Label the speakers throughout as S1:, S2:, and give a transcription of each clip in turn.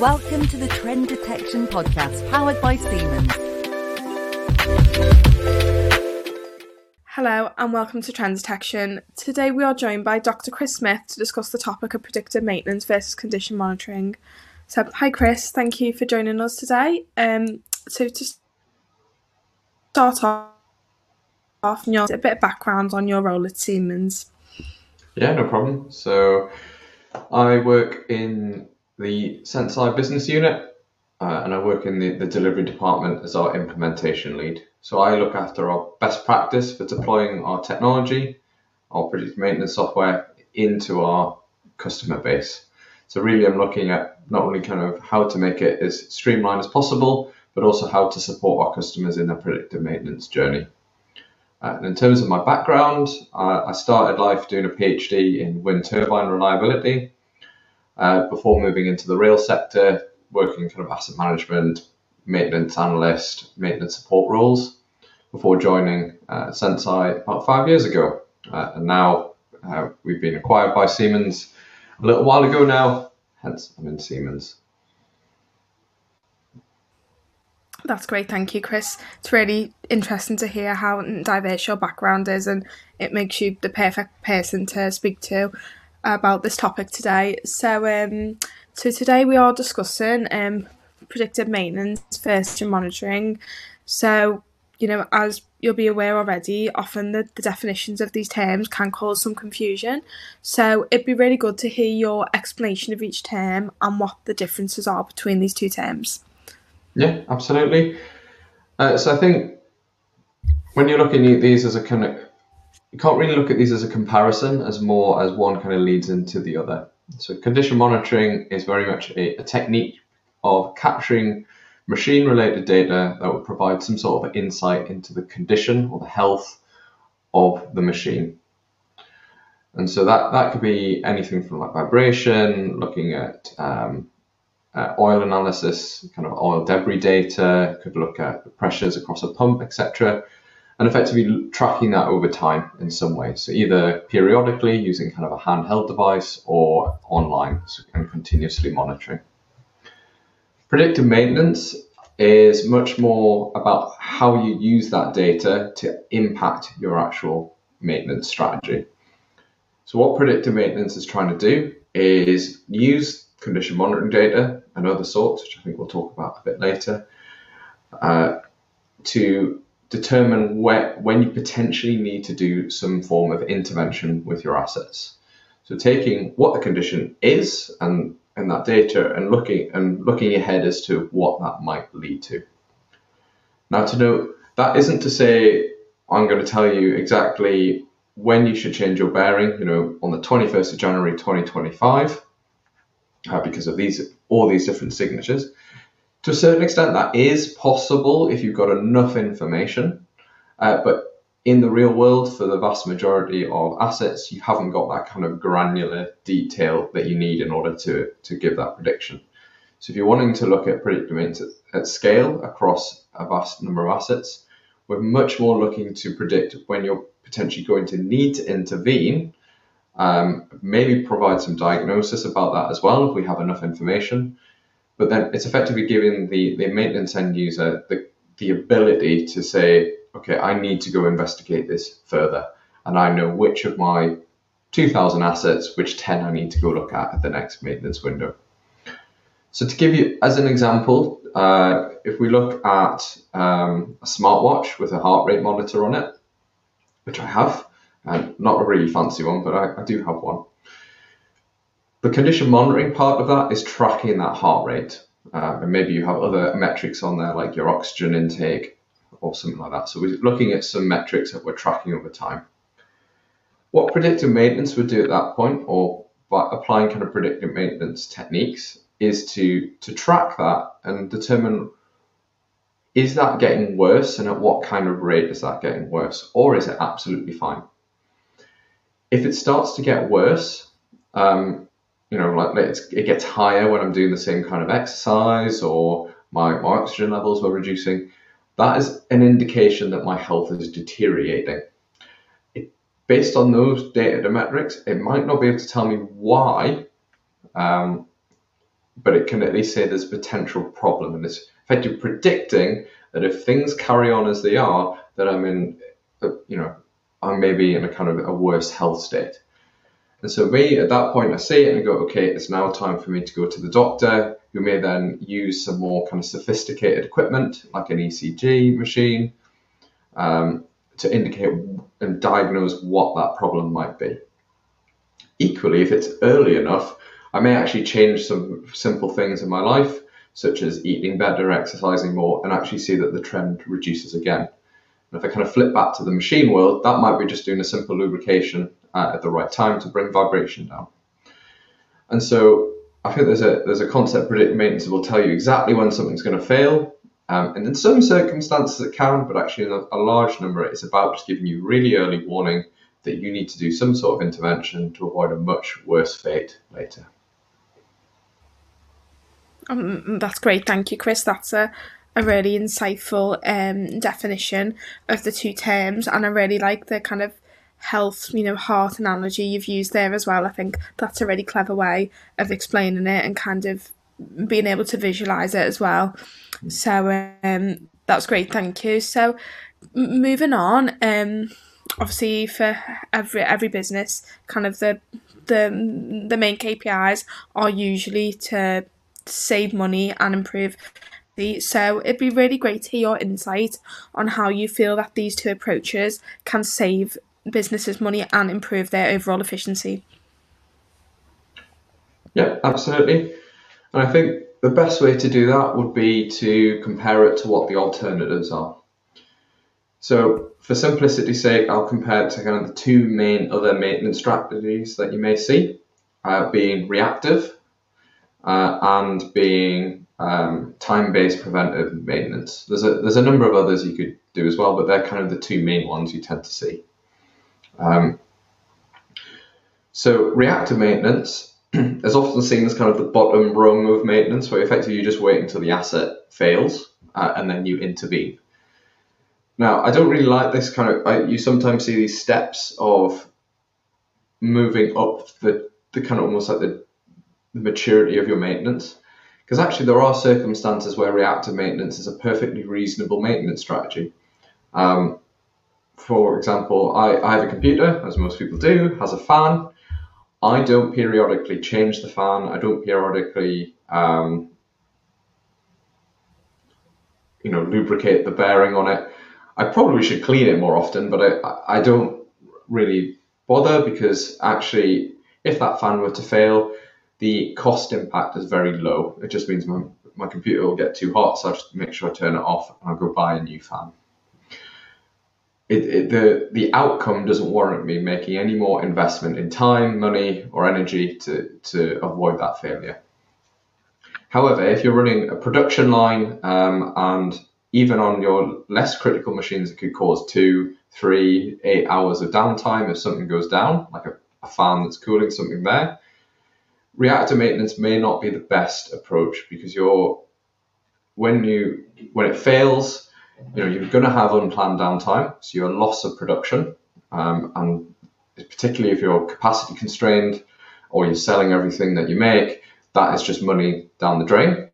S1: Welcome to the Trend Detection Podcast, powered by Siemens.
S2: Hello and welcome to Trend Detection. Today we are joined by Dr. Chris Smith to discuss the topic of predictive maintenance versus condition monitoring. So, hi Chris, thank you for joining us today. Um, so to start off, you a bit of background on your role at Siemens.
S3: Yeah, no problem. So, I work in the Senseye business unit, uh, and I work in the, the delivery department as our implementation lead. So I look after our best practice for deploying our technology, our predictive maintenance software into our customer base. So really, I'm looking at not only kind of how to make it as streamlined as possible, but also how to support our customers in their predictive maintenance journey. Uh, and in terms of my background, uh, I started life doing a PhD in wind turbine reliability uh, before moving into the rail sector, working kind of asset management, maintenance analyst, maintenance support roles before joining uh, Senseye about five years ago. Uh, and now uh, we've been acquired by Siemens a little while ago now, hence I'm in Siemens.
S2: That's great, thank you, Chris. It's really interesting to hear how diverse your background is, and it makes you the perfect person to speak to about this topic today. So, um, so today we are discussing um, predictive maintenance first and monitoring. So, you know, as you'll be aware already, often the, the definitions of these terms can cause some confusion. So it'd be really good to hear your explanation of each term and what the differences are between these two terms.
S3: Yeah, absolutely. Uh, so I think when you're looking at these as a kind of you can't really look at these as a comparison as more as one kind of leads into the other. So condition monitoring is very much a, a technique of capturing machine related data that would provide some sort of insight into the condition or the health of the machine. And so that, that could be anything from like vibration, looking at um, uh, oil analysis, kind of oil debris data, could look at pressures across a pump, etc and effectively tracking that over time in some way. So either periodically using kind of a handheld device or online and continuously monitoring. Predictive maintenance is much more about how you use that data to impact your actual maintenance strategy. So what predictive maintenance is trying to do is use condition monitoring data and other sorts, which I think we'll talk about a bit later, uh, to determine where, when you potentially need to do some form of intervention with your assets. So taking what the condition is and, and that data and looking and looking ahead as to what that might lead to. Now to note, that isn't to say I'm going to tell you exactly when you should change your bearing, you know, on the 21st of January 2025, uh, because of these all these different signatures to a certain extent, that is possible if you've got enough information. Uh, but in the real world, for the vast majority of assets, you haven't got that kind of granular detail that you need in order to, to give that prediction. So if you're wanting to look at maintenance at, at scale across a vast number of assets, we're much more looking to predict when you're potentially going to need to intervene. Um, maybe provide some diagnosis about that as well if we have enough information but then it's effectively giving the, the maintenance end user the, the ability to say, okay, I need to go investigate this further. And I know which of my 2,000 assets, which 10 I need to go look at at the next maintenance window. So to give you, as an example, uh, if we look at um, a smartwatch with a heart rate monitor on it, which I have, and not a really fancy one, but I, I do have one. The condition monitoring part of that is tracking that heart rate. Um, and maybe you have other metrics on there like your oxygen intake or something like that. So we're looking at some metrics that we're tracking over time. What predictive maintenance would do at that point, or by applying kind of predictive maintenance techniques, is to to track that and determine is that getting worse and at what kind of rate is that getting worse, or is it absolutely fine? If it starts to get worse, um, you know, like it gets higher when I'm doing the same kind of exercise or my, my oxygen levels were reducing, that is an indication that my health is deteriorating. It, based on those data metrics, it might not be able to tell me why um, but it can at least say there's a potential problem, and it's effectively predicting that if things carry on as they are, that I'm in, you know, I'm maybe in a kind of a worse health state. And so me, at that point, I see it and I go, okay, it's now time for me to go to the doctor, who may then use some more kind of sophisticated equipment, like an ECG machine, um, to indicate and diagnose what that problem might be. Equally, if it's early enough, I may actually change some simple things in my life, such as eating better, exercising more, and actually see that the trend reduces again. And if I kind of flip back to the machine world, that might be just doing a simple lubrication at the right time to bring vibration down. And so I think there's a there's a concept predictive maintenance will tell you exactly when something's going to fail. Um, and in some circumstances it can, but actually in a, a large number it's about just giving you really early warning that you need to do some sort of intervention to avoid a much worse fate later.
S2: Um, that's great, thank you, Chris. That's a, a really insightful um, definition of the two terms, and I really like the kind of health, you know, heart analogy you've used there as well. I think that's a really clever way of explaining it and kind of being able to visualize it as well. So um, that's great, thank you. So moving on, um, obviously for every every business, kind of the the the main KPIs are usually to save money and improve. So it'd be really great to hear your insight on how you feel that these two approaches can save businesses money and improve their overall efficiency.
S3: Yeah, absolutely. And I think the best way to do that would be to compare it to what the alternatives are. So, for simplicity's sake, I'll compare it to kind of the two main other maintenance strategies that you may see, uh, being reactive uh, and being um, time-based preventive maintenance. There's a there's a number of others you could do as well, but they're kind of the two main ones you tend to see. Um, so reactive maintenance is often seen as kind of the bottom rung of maintenance, where effectively you just wait until the asset fails uh, and then you intervene. Now, I don't really like this kind of. I, you sometimes see these steps of moving up the the kind of almost like the, the maturity of your maintenance, because actually there are circumstances where reactive maintenance is a perfectly reasonable maintenance strategy. Um, for example, I, I have a computer, as most people do, has a fan. I don't periodically change the fan. I don't periodically, um, you know, lubricate the bearing on it. I probably should clean it more often, but I, I don't really bother because actually, if that fan were to fail, the cost impact is very low. It just means my, my computer will get too hot, so I just make sure I turn it off and I'll go buy a new fan it, it, the the outcome doesn't warrant me making any more investment in time, money, or energy to to avoid that failure. However, if you're running a production line um, and even on your less critical machines, it could cause two, three, eight hours of downtime if something goes down, like a, a fan that's cooling something there. Reactive maintenance may not be the best approach because you're when you when it fails, you know, you're going to have unplanned downtime, so your loss of production, um, and particularly if you're capacity constrained or you're selling everything that you make, that is just money down the drain.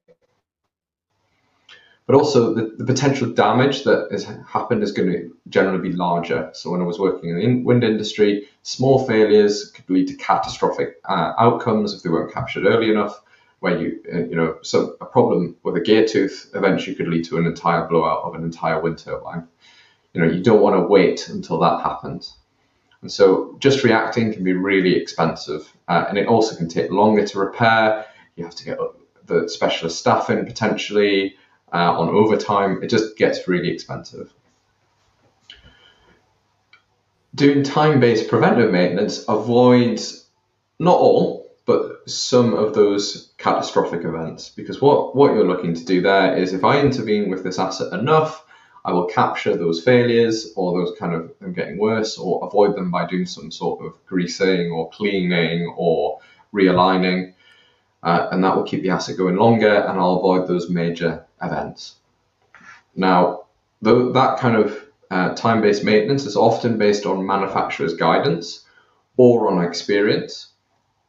S3: But also the, the potential damage that has happened is going to generally be larger. So when I was working in the wind industry, small failures could lead to catastrophic uh, outcomes if they weren't captured early enough where you uh, you know so a problem with a gear tooth eventually could lead to an entire blowout of an entire wind turbine. You know you don't want to wait until that happens, and so just reacting can be really expensive, uh, and it also can take longer to repair. You have to get the specialist staff in potentially uh, on overtime. It just gets really expensive. Doing time-based preventive maintenance avoids not all but some of those catastrophic events. Because what, what you're looking to do there is if I intervene with this asset enough, I will capture those failures or those kind of them getting worse or avoid them by doing some sort of greasing or cleaning or realigning. Uh, and that will keep the asset going longer and I'll avoid those major events. Now, th- that kind of uh, time based maintenance is often based on manufacturer's guidance or on experience.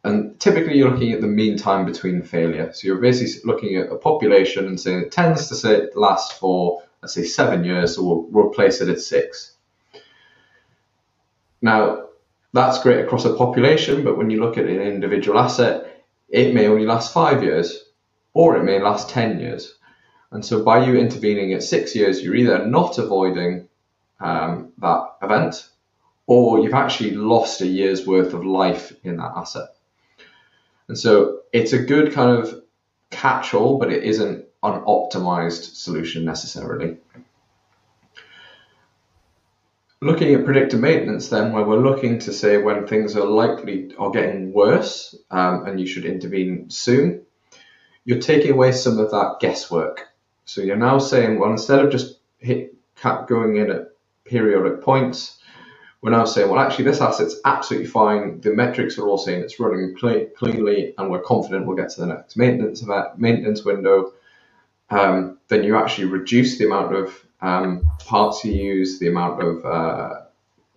S3: And typically you're looking at the mean time between failure. So you're basically looking at a population and saying it tends to say, last for, let's say, seven years, so we'll, we'll place it at six. Now, that's great across a population, but when you look at an individual asset, it may only last five years or it may last 10 years. And so by you intervening at six years, you're either not avoiding um, that event or you've actually lost a year's worth of life in that asset. And so it's a good kind of catch all, but it isn't an optimized solution necessarily. Looking at predictive maintenance, then, where we're looking to say when things are likely are getting worse um, and you should intervene soon, you're taking away some of that guesswork. So you're now saying, well, instead of just hit going in at periodic points, we're now saying, well, actually, this asset's absolutely fine. The metrics are all saying it's running cleanly, and we're confident we'll get to the next maintenance event, maintenance window. Um, then you actually reduce the amount of um, parts you use, the amount of uh,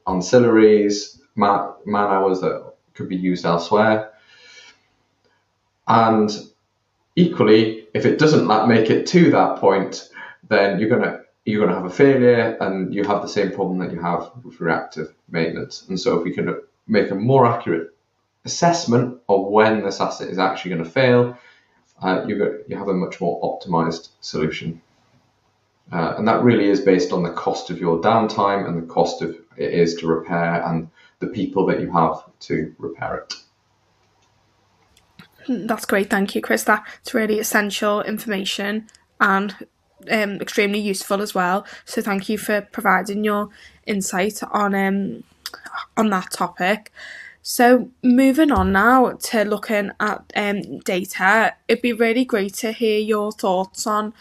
S3: ancillaries, man, hours that could be used elsewhere. And equally, if it doesn't make it to that point, then you're gonna you're gonna have a failure, and you have the same problem that you have with reactive maintenance. And so, if we can make a more accurate assessment of when this asset is actually going to fail, uh, you you have a much more optimized solution. Uh, and that really is based on the cost of your downtime and the cost of it is to repair and the people that you have to repair it.
S2: That's great, thank you, Chris. That's really essential information and um, extremely useful as well. So thank you for providing your insight on um, on that topic. So moving on now to looking at um, data, it'd be really great to hear your thoughts on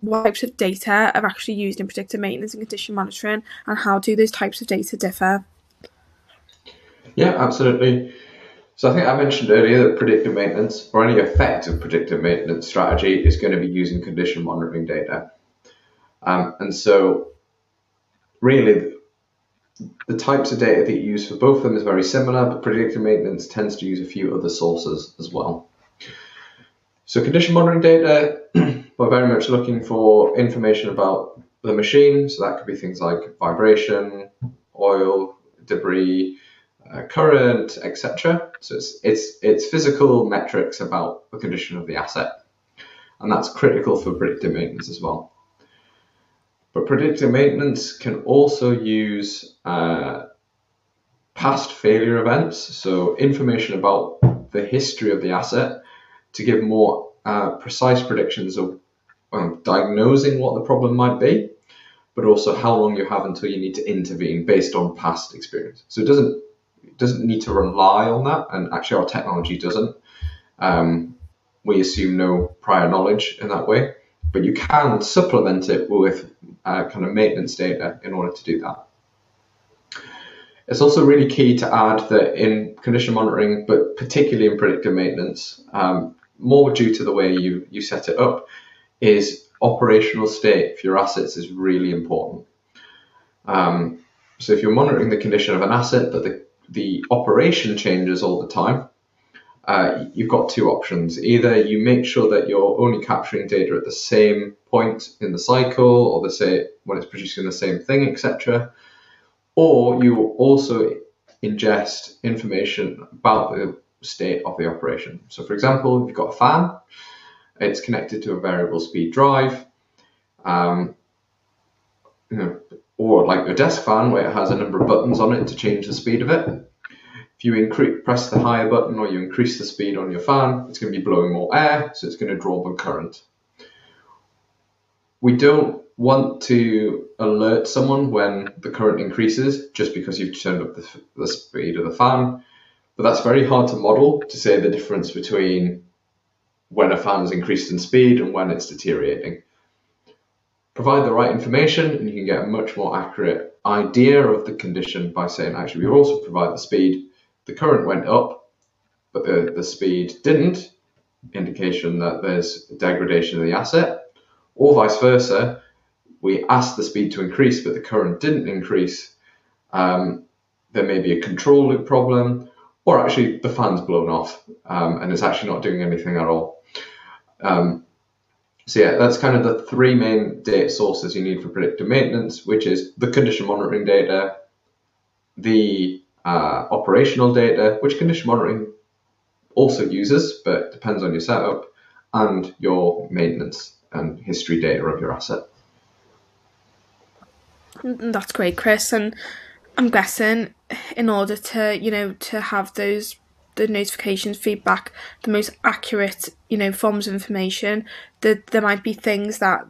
S2: what types of data are actually used in predictive maintenance and condition monitoring, and how do those types of data differ?
S3: Yeah, absolutely. So I think I mentioned earlier that predictive maintenance or any effective predictive maintenance strategy is going to be using condition monitoring data. Um, and so really the types of data that you use for both of them is very similar, but predictive maintenance tends to use a few other sources as well. So condition monitoring data we're very much looking for information about the machine. So that could be things like vibration, oil, debris, uh, current, etc. So it's, it's, it's physical metrics about the condition of the asset. And that's critical for predictive maintenance as well. But predictive maintenance can also use uh, past failure events, so information about the history of the asset to give more uh, precise predictions of um, diagnosing what the problem might be, but also how long you have until you need to intervene based on past experience. So it doesn't doesn't need to rely on that, and actually our technology doesn't. Um, we assume no prior knowledge in that way, but you can supplement it with uh, kind of maintenance data in order to do that. It's also really key to add that in condition monitoring, but particularly in predictive maintenance, um, more due to the way you, you set it up, is operational state for your assets is really important. Um, so if you're monitoring the condition of an asset, but the, the operation changes all the time, uh, you've got two options. Either you make sure that you're only capturing data at the same point in the cycle, or the say when it's producing the same thing, etc. Or you also ingest information about the state of the operation. So, for example, if you've got a fan, it's connected to a variable speed drive, um, you know, or like a desk fan where it has a number of buttons on it to change the speed of it. If you press the higher button or you increase the speed on your fan, it's going to be blowing more air, so it's going to draw more current. We don't want to alert someone when the current increases just because you've turned up the, the speed of the fan, but that's very hard to model to say the difference between when a fan is increased in speed and when it's deteriorating. Provide the right information and you can get a much more accurate idea of the condition by saying, actually, we also provide the speed. The current went up, but the, the speed didn't, indication that there's degradation of the asset, or vice versa. We asked the speed to increase, but the current didn't increase. Um, there may be a control loop problem, or actually the fan's blown off um, and it's actually not doing anything at all. Um, so yeah, that's kind of the three main data sources you need for predictive maintenance, which is the condition monitoring data, the uh, operational data, which condition monitoring also uses, but depends on your setup, and your maintenance and history data of your asset.
S2: That's great, Chris. And I'm guessing in order to, you know, to have those the notifications feedback the most accurate, you know, forms of information, that there might be things that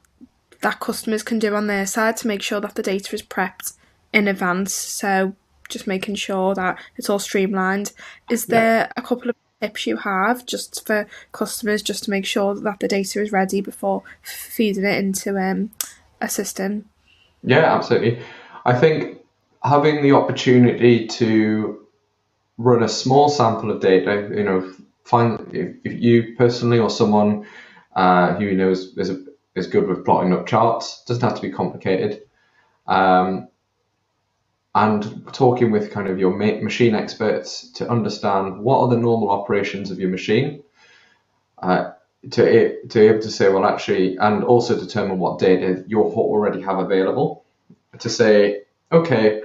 S2: that customers can do on their side to make sure that the data is prepped in advance. So just making sure that it's all streamlined. Is there a couple of tips you have just for customers just to make sure that the data is ready before feeding it into um, a system?
S3: Yeah, absolutely. I think having the opportunity to run a small sample of data, you know, find if, if you personally or someone uh, who you know is, is, is good with plotting up charts, doesn't have to be complicated. Um, and talking with kind of your ma- machine experts to understand what are the normal operations of your machine, uh, to to be able to say, well, actually, and also determine what data you already have available. To say, okay,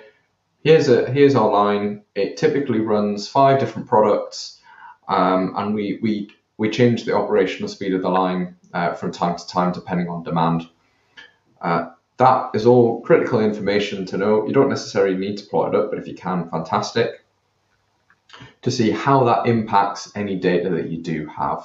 S3: here's a here's our line. It typically runs five different products, um, and we we we change the operational speed of the line uh, from time to time depending on demand. Uh, that is all critical information to know. You don't necessarily need to plot it up, but if you can, fantastic. To see how that impacts any data that you do have.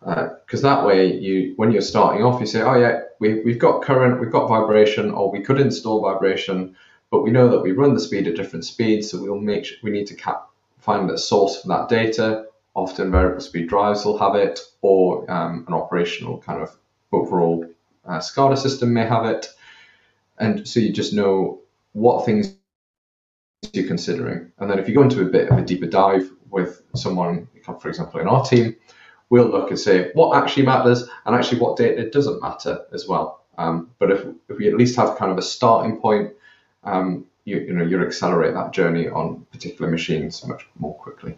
S3: Because uh, that way, you when you're starting off, you say, oh yeah, we, we've got current, we've got vibration, or we could install vibration, but we know that we run the speed at different speeds, so we'll make sure, we need to cap, find a source for that data. Often variable speed drives will have it, or um, an operational kind of overall uh, SCADA system may have it. And so you just know what things you're considering. And then if you go into a bit of a deeper dive with someone, for example, in our team, we'll look and say what actually matters and actually what data doesn't matter as well. Um, but if, if we at least have kind of a starting point, um, you, you know, you'll accelerate that journey on particular machines much more quickly.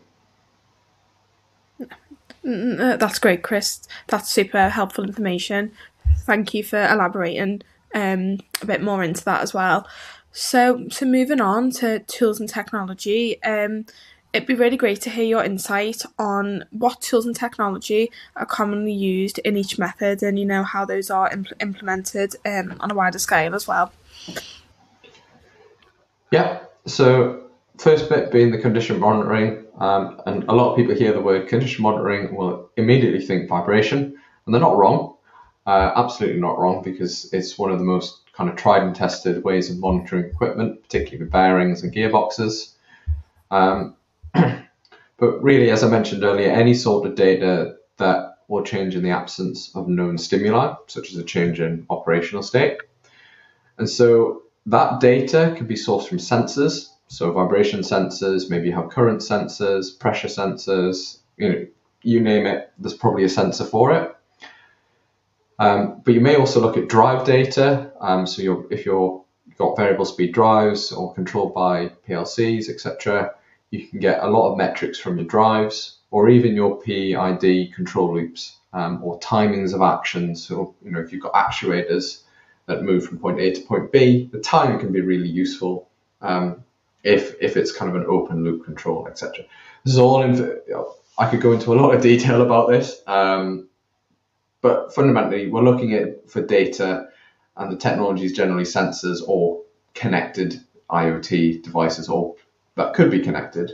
S2: That's great, Chris. That's super helpful information. Thank you for elaborating um, a bit more into that as well. So, so moving on to tools and technology, um, it'd be really great to hear your insight on what tools and technology are commonly used in each method, and you know how those are impl- implemented um, on a wider scale as well.
S3: Yeah. So first bit being the condition monitoring, um, and a lot of people hear the word condition monitoring will immediately think vibration, and they're not wrong. Uh, absolutely not wrong because it's one of the most kind of tried and tested ways of monitoring equipment, particularly with bearings and gearboxes. Um, but really, as I mentioned earlier, any sort of data that will change in the absence of known stimuli, such as a change in operational state. And so that data can be sourced from sensors, so vibration sensors, maybe you have current sensors, pressure sensors, you know, you name it, there's probably a sensor for it. Um, but you may also look at drive data. Um, so you're, if you're you've got variable speed drives or controlled by PLCs, etc., you can get a lot of metrics from your drives or even your PID control loops um, or timings of actions. So you know if you've got actuators that move from point A to point B, the time can be really useful um, if if it's kind of an open loop control, etc. This is all in. I could go into a lot of detail about this. Um, but fundamentally, we're looking at for data, and the technology is generally sensors or connected IoT devices, or that could be connected.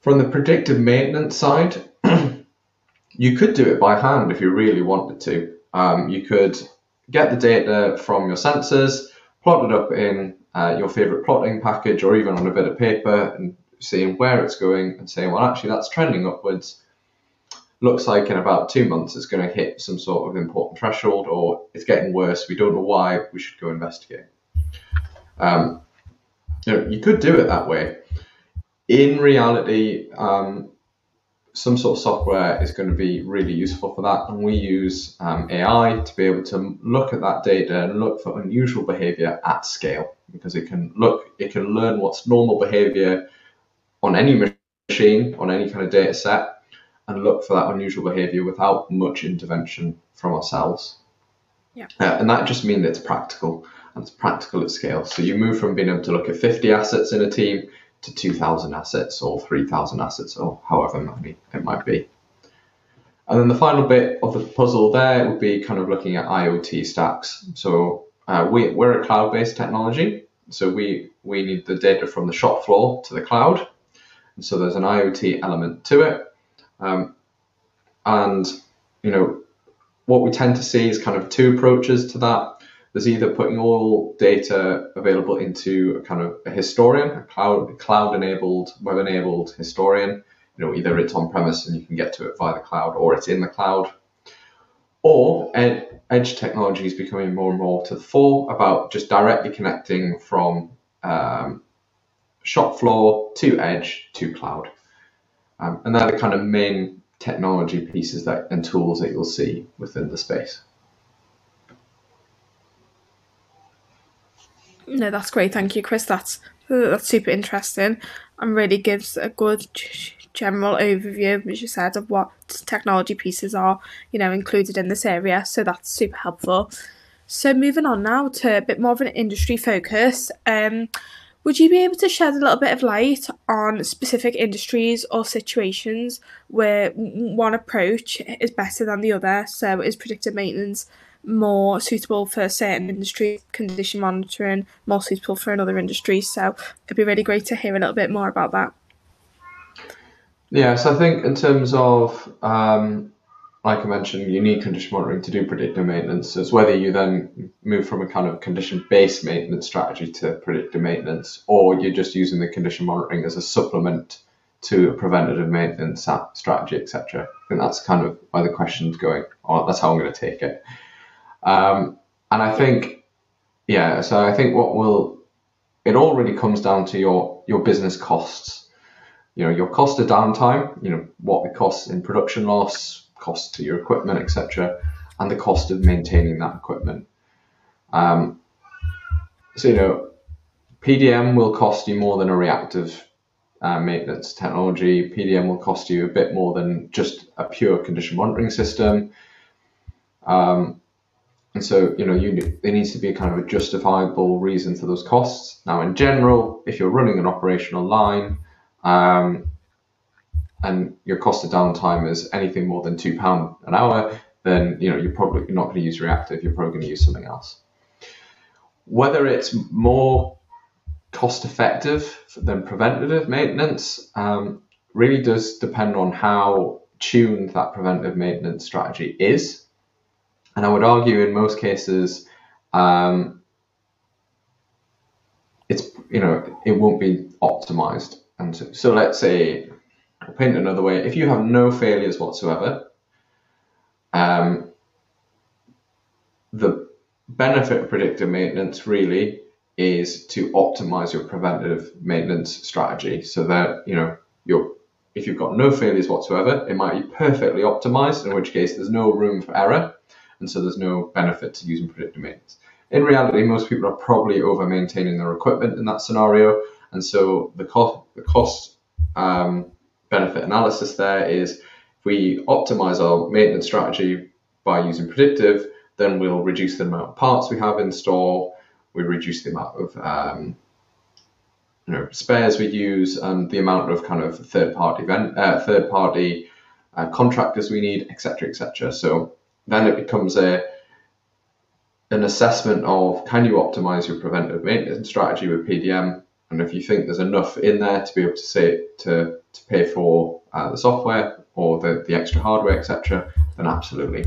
S3: From the predictive maintenance side, you could do it by hand if you really wanted to. Um, you could get the data from your sensors, plot it up in uh, your favorite plotting package, or even on a bit of paper, and seeing where it's going, and saying, well, actually, that's trending upwards looks like in about two months it's going to hit some sort of important threshold or it's getting worse. We don't know why. We should go investigate. Um, you know, you could do it that way. In reality, um, some sort of software is going to be really useful for that, and we use um, AI to be able to look at that data and look for unusual behavior at scale because it can look, it can learn what's normal behavior on any machine, on any kind of data set, and look for that unusual behavior without much intervention from ourselves.
S2: Yeah.
S3: Uh, and that just means it's practical and it's practical at scale. So you move from being able to look at 50 assets in a team to 2,000 assets or 3,000 assets or however many it might be. And then the final bit of the puzzle there would be kind of looking at IoT stacks. So uh, we, we're a cloud-based technology, so we, we need the data from the shop floor to the cloud. And so there's an IoT element to it. Um, and, you know, what we tend to see is kind of two approaches to that. There's either putting all data available into a kind of a historian, a cloud cloud enabled, web enabled historian. You know, either it's on premise and you can get to it via the cloud, or it's in the cloud. Or ed, edge technology is becoming more and more to the fore about just directly connecting from um, shop floor to edge to cloud. Um, and they're the kind of main technology pieces that and tools that you'll see within the space.
S2: No, that's great. Thank you, Chris. That's that's super interesting and really gives a good general overview, as you said, of what technology pieces are, you know, included in this area. So that's super helpful. So moving on now to a bit more of an industry focus. Um, would you be able to shed a little bit of light on specific industries or situations where one approach is better than the other? So, is predictive maintenance more suitable for certain industry, condition monitoring more suitable for another industry? So, it'd be really great to hear a little bit more about that.
S3: Yeah, so I think in terms of um, like I mentioned, you need condition monitoring to do predictive maintenance. So it's whether you then move from a kind of condition-based maintenance strategy to predictive maintenance, or you're just using the condition monitoring as a supplement to a preventative maintenance strategy, etc. I think that's kind of where the question's going, or that's how I'm going to take it. Um, and I think, yeah, so I think what will, it all really comes down to your your business costs. You know, your cost of downtime. You know what it costs in production loss, cost to your equipment, etc., and the cost of maintaining that equipment. Um, so, you know, PDM will cost you more than a reactive uh, maintenance technology. PDM will cost you a bit more than just a pure condition monitoring system. Um, and so, you know, you, there needs to be a kind of a justifiable reason for those costs. Now, in general, if you're running an operational line, um, and your cost of downtime is anything more than two pound an hour, then you know you're probably not going to use reactive. You're probably going to use something else. Whether it's more cost effective than preventative maintenance um, really does depend on how tuned that preventative maintenance strategy is. And I would argue in most cases, um, it's you know it won't be optimized. And so, so let's say I'll paint it another way. If you have no failures whatsoever, um, the benefit of predictive maintenance really is to optimize your preventative maintenance strategy so that you know you're if you've got no failures whatsoever, it might be perfectly optimized, in which case there's no room for error, and so there's no benefit to using predictive maintenance. In reality, most people are probably over maintaining their equipment in that scenario, and so the cost the cost um, benefit analysis there is if we optimize our maintenance strategy by using predictive, then we'll reduce the amount of parts we have in store, we reduce the amount of um, you know spares we use, and the amount of kind of third party event, uh, third party uh, contractors we need, etc., etc. So then it becomes a an assessment of can you optimize your preventive maintenance strategy with PDM, and if you think there's enough in there to be able to say to to pay for uh, the software or the, the extra hardware, etc., then absolutely.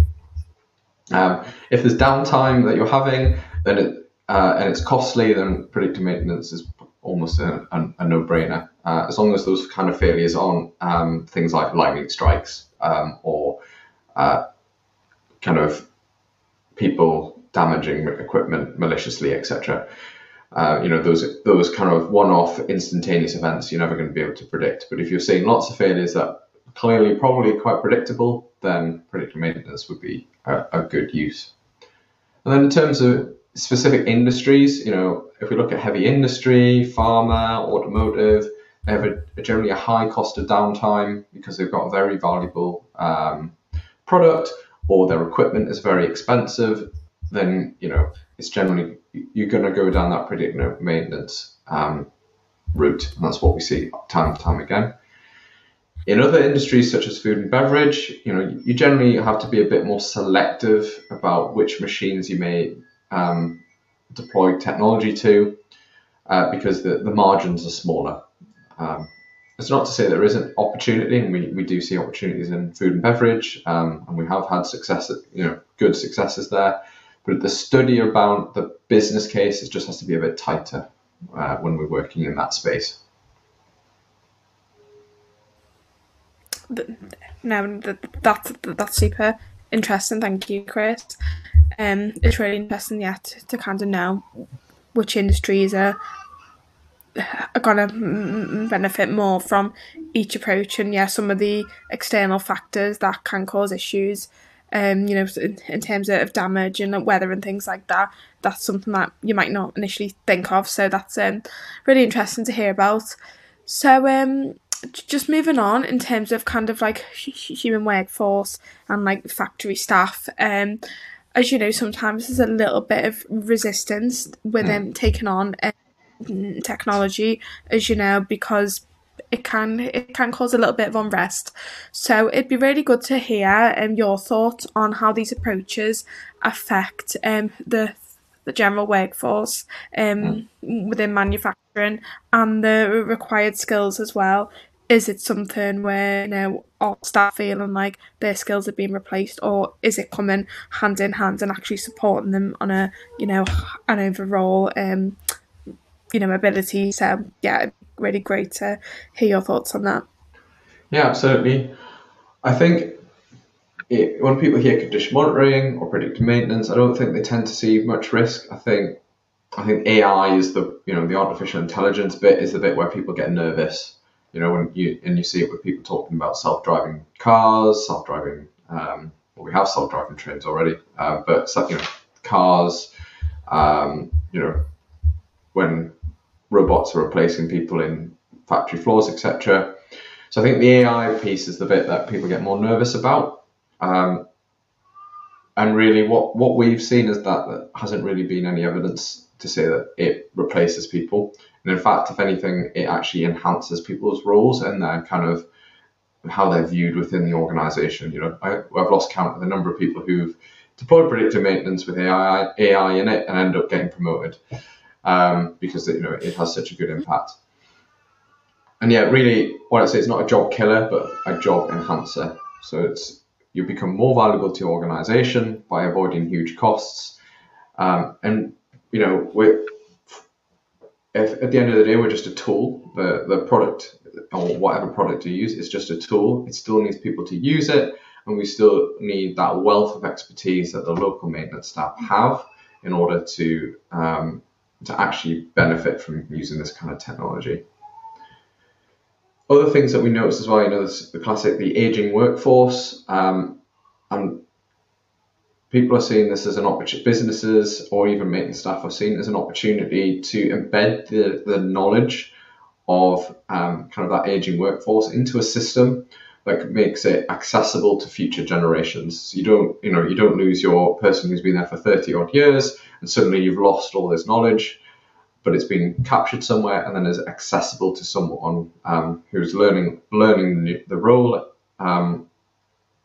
S3: Um, if there's downtime that you're having, then it, uh, and it's costly, then predictive maintenance is almost a, a, a no-brainer. Uh, as long as those kind of failures aren't um, things like lightning strikes um, or uh, kind of people damaging equipment maliciously, etc. Uh, you know those those kind of one-off instantaneous events you're never going to be able to predict. But if you're seeing lots of failures that clearly probably quite predictable, then predictive maintenance would be a, a good use. And then in terms of specific industries, you know, if we look at heavy industry, pharma, automotive, they have a, a generally a high cost of downtime because they've got a very valuable um, product or their equipment is very expensive, then you know it's generally you're going to go down that predictive maintenance um, route, and that's what we see time and time again. In other industries such as food and beverage, you know, you generally have to be a bit more selective about which machines you may um, deploy technology to, uh, because the, the margins are smaller. Um, it's not to say there isn't opportunity, and we, we do see opportunities in food and beverage, um, and we have had success, you know, good successes there. But the study about the business case it just has to be a bit tighter uh, when we're working in that space.
S2: No, that's that's super interesting. Thank you, Chris. Um, it's really interesting yet to, to kind of know which industries are are gonna benefit more from each approach, and yeah, some of the external factors that can cause issues. Um, you know, in, in terms of damage and weather and things like that, that's something that you might not initially think of. So that's um, really interesting to hear about. So um, just moving on in terms of kind of like human workforce and like factory staff um as you know sometimes there's a little bit of resistance with mm. them taking on um, technology as you know because it can it can cause a little bit of unrest so it'd be really good to hear um, your thoughts on how these approaches affect um the the general workforce um, mm. within manufacturing and the required skills as well is it something where you know all staff feeling like their skills are being replaced or is it coming hand in hand and actually supporting them on a you know an overall um you know ability so yeah really great to hear your thoughts on that
S3: yeah absolutely i think it, when people hear condition monitoring or predictive maintenance i don't think they tend to see much risk i think i think ai is the you know the artificial intelligence bit is the bit where people get nervous you know, when you and you see it with people talking about self-driving cars, self-driving. Um, well, we have self-driving trains already, uh, but you know, cars. Um, you know, when robots are replacing people in factory floors, etc. So I think the AI piece is the bit that people get more nervous about. Um, and really, what what we've seen is that there hasn't really been any evidence to say that it replaces people. And in fact, if anything, it actually enhances people's roles and their kind of how they're viewed within the organization. You know, I, have lost count of the number of people who've deployed predictive maintenance with AI, AI in it and end up getting promoted um, because you know it has such a good impact. And yeah, really, what I say it's not a job killer, but a job enhancer. So it's you become more valuable to your organization by avoiding huge costs. Um, and you know, we're if at the end of the day we're just a tool, the, the product or whatever product you use is just a tool. It still needs people to use it, and we still need that wealth of expertise that the local maintenance staff have in order to um, to actually benefit from using this kind of technology. Other things that we noticed as well, you know, the classic the aging workforce, um, and people are seeing this as an opportunity, businesses or even maintenance staff are seeing it as an opportunity to embed the, the knowledge of um, kind of that aging workforce into a system that makes it accessible to future generations. So you don't, you know, you don't lose your person who's been there for 30 odd years and suddenly you've lost all this knowledge, but it's been captured somewhere and then is accessible to someone um, who's learning learning the, the role um,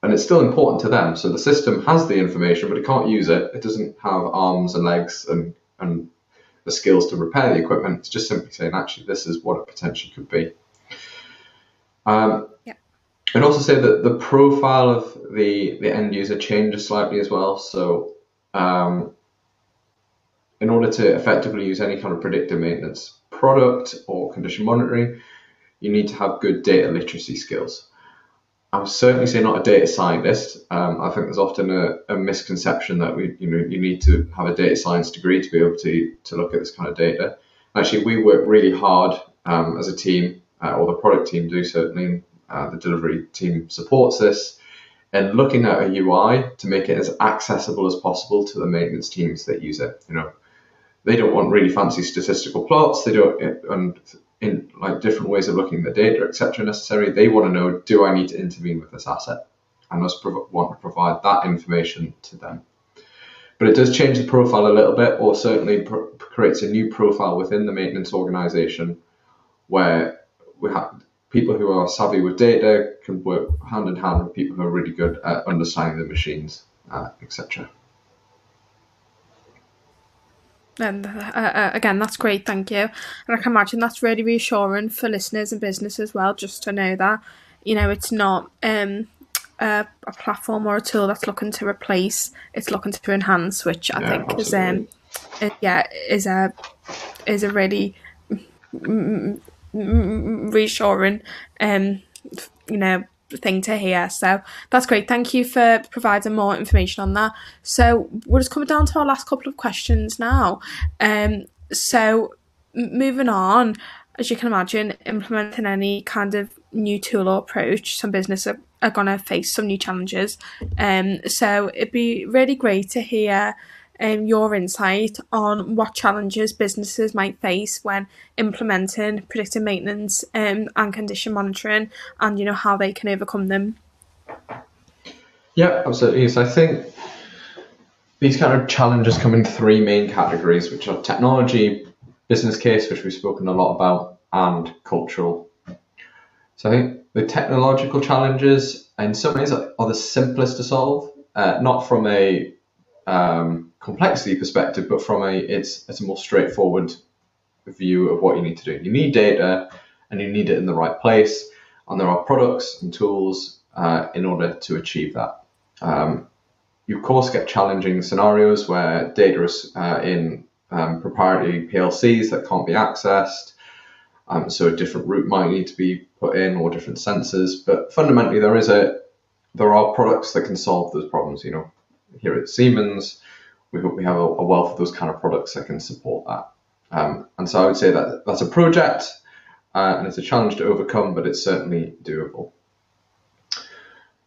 S3: and it's still important to them. So the system has the information, but it can't use it. It doesn't have arms and legs and, and the skills to repair the equipment. It's just simply saying, actually, this is what it potentially could be. Um, yeah. And also say that the profile of the, the end user changes slightly as well. So um, in order to effectively use any kind of predictive maintenance product or condition monitoring, you need to have good data literacy skills. I would certainly say not a data scientist. Um, I think there's often a, a, misconception that we, you know, you need to have a data science degree to be able to to look at this kind of data. Actually, we work really hard um, as a team, uh, or the product team do certainly. Uh, the delivery team supports this, and looking at a UI to make it as accessible as possible to the maintenance teams that use it. You know, they don't want really fancy statistical plots. They don't, and in like different ways of looking at the data, etc. necessary. They want to know, do I need to intervene with this asset? I must prov- want to provide that information to them. But it does change the profile a little bit, or certainly pr- creates a new profile within the maintenance organization where we have people who are savvy with data can work hand in hand with people who are really good at understanding the machines, uh, etc.
S2: And uh, uh, again, that's great, thank you. And I can imagine that's really reassuring for listeners and business as well, just to know that you know it's not um, a, a platform or a tool that's looking to replace; it's looking to enhance, which I
S3: Yeah,
S2: think is um, it, yeah is a is a really reassuring um you know thing to hear. So that's great. Thank you for providing more information on that. So we're just coming down to our last couple of questions now. Um, so moving on, as you can imagine, implementing any kind of new tool or approach, some business are, are going to face some new challenges. Um, so it'd be really great to hear um, your insight on what challenges businesses might face when implementing predictive maintenance um, and condition monitoring and you know how they can overcome them
S3: Yeah, absolutely. So I think these kind of challenges come in three main categories, which are technology, business case, which we've spoken a lot about, and cultural. So I think the technological challenges, in some ways, are the simplest to solve. Uh, not from a um, complexity perspective, but from a it's it's a more straightforward view of what you need to do. You need data, and you need it in the right place, and there are products and tools uh, in order to achieve that. Um, you of course get challenging scenarios where data is uh, in um, proprietary PLCs that can't be accessed. Um, so a different route might need to be put in, or different sensors. But fundamentally, there is a there are products that can solve those problems. You know, here at Siemens, we hope we have a, a wealth of those kind of products that can support that. Um, and so I would say that that's a project, uh, and it's a challenge to overcome, but it's certainly doable.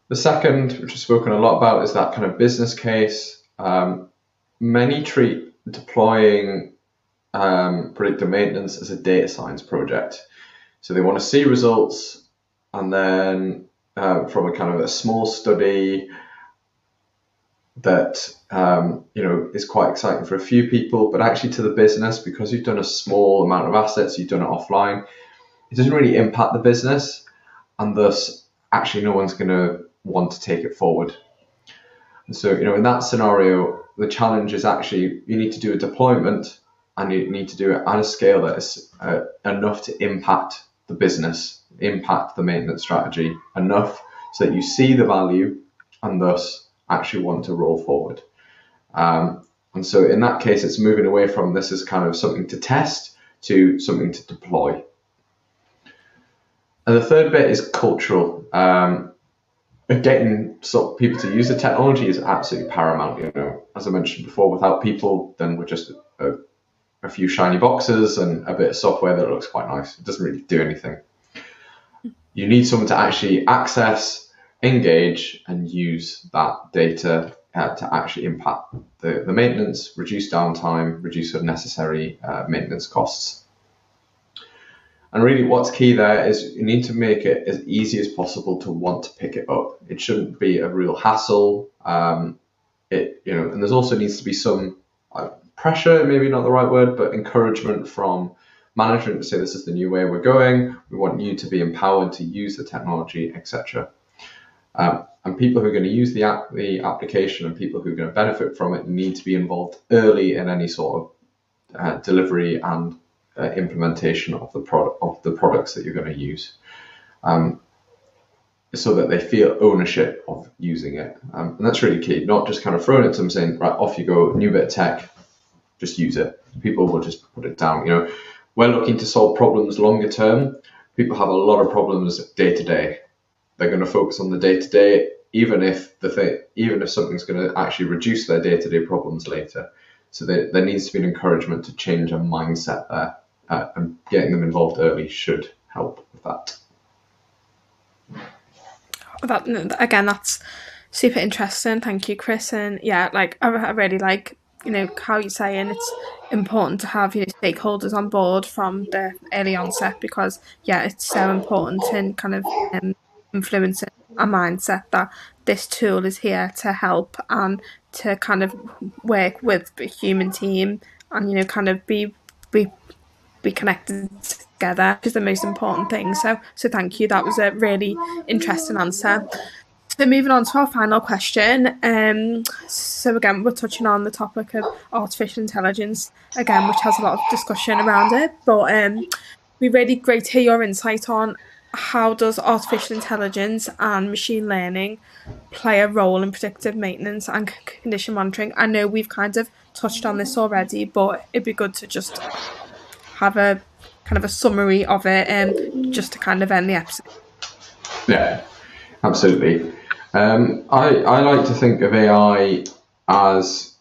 S3: The second, which I've spoken a lot about, is that kind of business case. Um, many treat deploying um, predictive maintenance as a data science project. So they want to see results, and then uh, from a kind of a small study that um, you know is quite exciting for a few people, but actually to the business because you've done a small amount of assets, you've done it offline, it doesn't really impact the business, and thus actually no one's going to want to take it forward. And so you know in that scenario, the challenge is actually you need to do a deployment and you need to do it at a scale that is uh, enough to impact the business, impact the maintenance strategy enough so that you see the value and thus actually want to roll forward. Um, and so in that case, it's moving away from this as kind of something to test to something to deploy. And the third bit is cultural. Um, getting sort of people to use the technology is absolutely paramount. You know, as I mentioned before, without people, then we're just a, a few shiny boxes and a bit of software that looks quite nice. It doesn't really do anything. You need someone to actually access, engage, and use that data uh, to actually impact the, the maintenance, reduce downtime, reduce unnecessary uh, maintenance costs. And really, what's key there is you need to make it as easy as possible to want to pick it up. It shouldn't be a real hassle. Um, it, you know, and there's also needs to be some uh, pressure, maybe not the right word, but encouragement from management to say this is the new way we're going. We want you to be empowered to use the technology, etc. Um, and people who are going to use the app, the application, and people who are going to benefit from it need to be involved early in any sort of uh, delivery and uh, implementation of the product of the products that you're going to use, um, so that they feel ownership of using it. Um, and that's really key. Not just kind of throwing it to them saying, right, off you go, new bit of tech, just use it. People will just put it down. You know, we're looking to solve problems longer term. People have a lot of problems day to day. They're going to focus on the day to day, even if the thing, even if something's going to actually reduce their day to day problems later. So there, there needs to be an encouragement to change a mindset there, uh, and getting them involved early should help with that.
S2: that again that's super interesting thank you chris and yeah like i, I really like you know how you're saying it's important to have you know, stakeholders on board from the early onset because yeah, it's so important in kind of um, influencing a mindset that this tool is here to help and to kind of work with the human team and you know kind of be be be connected together is the most important thing. So so thank you. That was a really interesting answer. So moving on to our final question. Um, so again, we're touching on the topic of artificial intelligence again, which has a lot of discussion around it. But um, we really great to hear your insight on how does artificial intelligence and machine learning play a role in predictive maintenance and condition monitoring? I know we've kind of touched on this already, but it'd be good to just have a kind of a summary of it and um, just to kind of end the episode.
S3: Yeah, absolutely. Um, I, I like to think of AI as,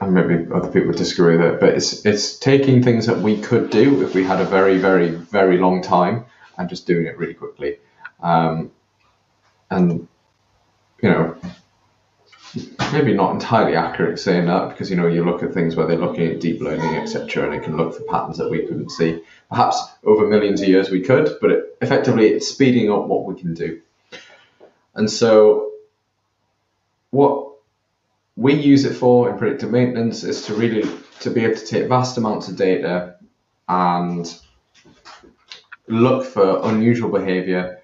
S3: and maybe other people disagree with it, but it's, it's taking things that we could do if we had a very, very, very long time and just doing it really quickly. Um, and, you know, maybe not entirely accurate saying that because, you know, you look at things where they're looking at deep learning, etc., and it can look for patterns that we couldn't see. Perhaps over millions of years we could, but it, effectively it's speeding up what we can do. And so, what we use it for in predictive maintenance is to really to be able to take vast amounts of data and look for unusual behavior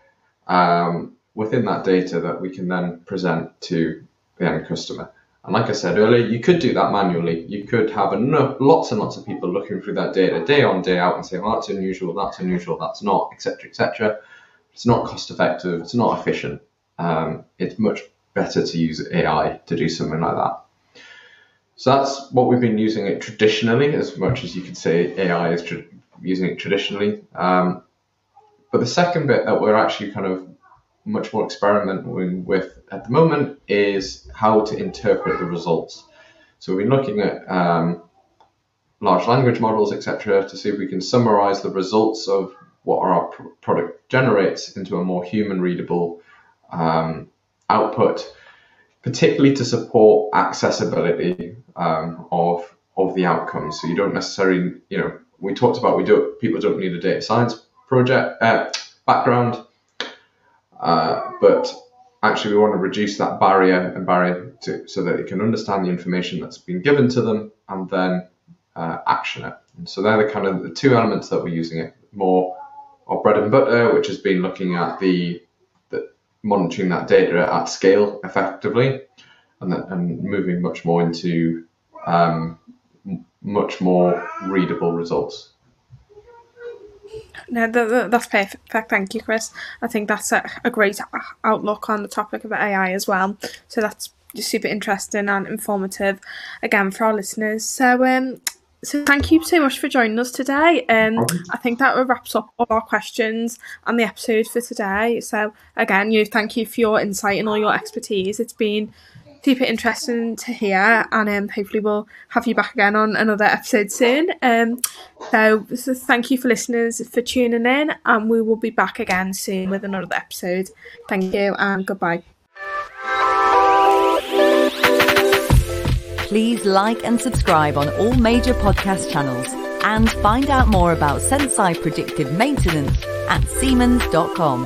S3: um, within that data that we can then present to the end customer. And like I said earlier, you could do that manually. You could have enough, lots and lots of people looking through that data day on, day out, and saying, "Well, that's unusual. That's unusual. That's not," etc., etc. It's not cost effective. It's not efficient. Um, it's much better to use AI to do something like that. So that's what we've been using it traditionally, as much as you could say AI is tra- using it traditionally. Um, but the second bit that we're actually kind of much more experimenting with at the moment is how to interpret the results. So we've been looking at um, large language models, etc., to see if we can summarize the results of what our product generates into a more human readable um, output, particularly to support accessibility um, of of the outcomes. So you don't necessarily, you know, we talked about we do people don't need a data science project uh, background, uh, but actually we want to reduce that barrier and barrier to, so that they can understand the information that's been given to them and then uh, action it. And so they're the kind of the two elements that we're using it more of bread and butter, which has been looking at the, the monitoring that data at scale effectively, and then, and moving much more into um, much more readable results.
S2: No, that's perfect. Thank you, Chris. I think that's a, a great outlook on the topic of AI as well. So that's super interesting and informative again for our listeners. So, um, so thank you so much for joining us today. Um, I think that wraps up all our questions and the episode for today. So again, you thank you for your insight and all your expertise. It's been super interesting to hear, and um, hopefully we'll have you back again on another episode soon. Um, so, so thank you for listeners for tuning in, and we will be back again soon with another episode. Thank you and goodbye.
S1: Please like and subscribe on all major podcast channels and find out more about Senseye predictive maintenance at Siemens.com.